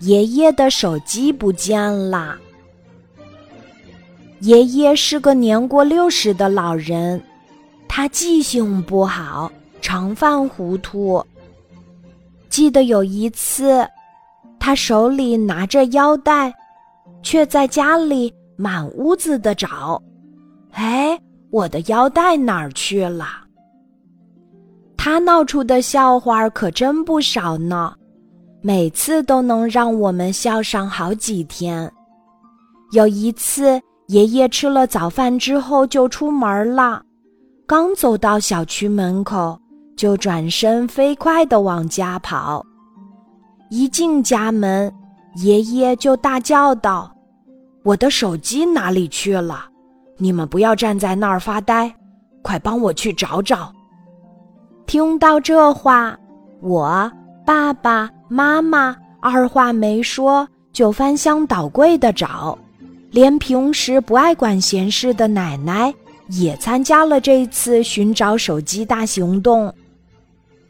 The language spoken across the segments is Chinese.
爷爷的手机不见了。爷爷是个年过六十的老人，他记性不好，常犯糊涂。记得有一次，他手里拿着腰带，却在家里满屋子的找。哎，我的腰带哪儿去了？他闹出的笑话可真不少呢，每次都能让我们笑上好几天。有一次。爷爷吃了早饭之后就出门了，刚走到小区门口，就转身飞快地往家跑。一进家门，爷爷就大叫道：“我的手机哪里去了？你们不要站在那儿发呆，快帮我去找找！”听到这话，我爸爸妈妈二话没说，就翻箱倒柜的找。连平时不爱管闲事的奶奶也参加了这次寻找手机大行动。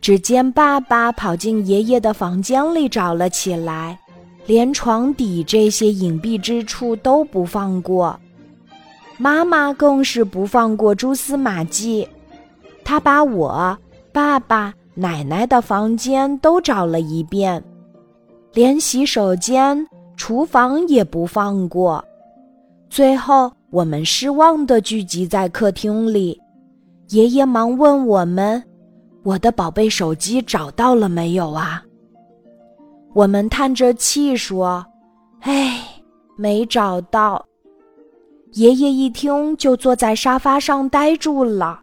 只见爸爸跑进爷爷的房间里找了起来，连床底这些隐蔽之处都不放过。妈妈更是不放过蛛丝马迹，她把我、爸爸、奶奶的房间都找了一遍，连洗手间、厨房也不放过。最后，我们失望地聚集在客厅里。爷爷忙问我们：“我的宝贝手机找到了没有啊？”我们叹着气说：“唉，没找到。”爷爷一听，就坐在沙发上呆住了。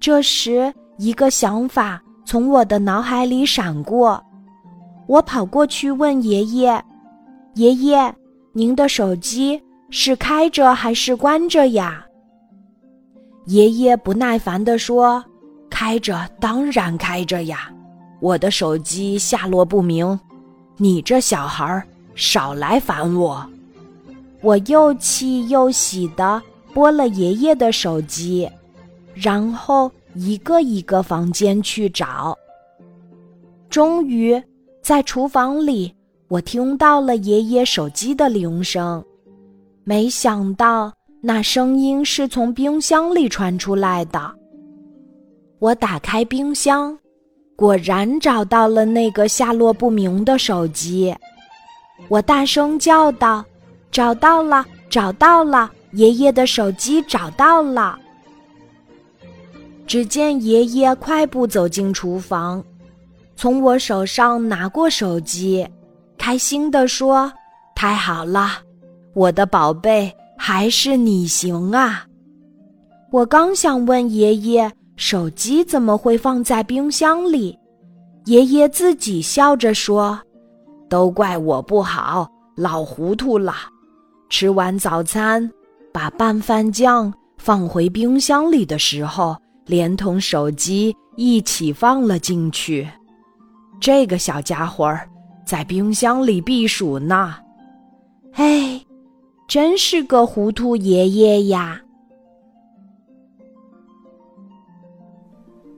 这时，一个想法从我的脑海里闪过，我跑过去问爷爷：“爷爷，您的手机？”是开着还是关着呀？爷爷不耐烦地说：“开着，当然开着呀！我的手机下落不明，你这小孩少来烦我！”我又气又喜地拨了爷爷的手机，然后一个一个房间去找。终于，在厨房里，我听到了爷爷手机的铃声。没想到那声音是从冰箱里传出来的。我打开冰箱，果然找到了那个下落不明的手机。我大声叫道：“找到了，找到了！爷爷的手机找到了！”只见爷爷快步走进厨房，从我手上拿过手机，开心地说：“太好了！”我的宝贝，还是你行啊！我刚想问爷爷，手机怎么会放在冰箱里？爷爷自己笑着说：“都怪我不好，老糊涂了。吃完早餐，把拌饭酱放回冰箱里的时候，连同手机一起放了进去。这个小家伙儿在冰箱里避暑呢。”嘿。真是个糊涂爷爷呀！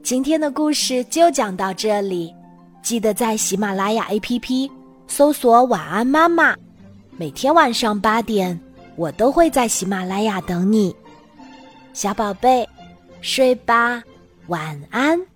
今天的故事就讲到这里，记得在喜马拉雅 APP 搜索“晚安妈妈”，每天晚上八点，我都会在喜马拉雅等你，小宝贝，睡吧，晚安。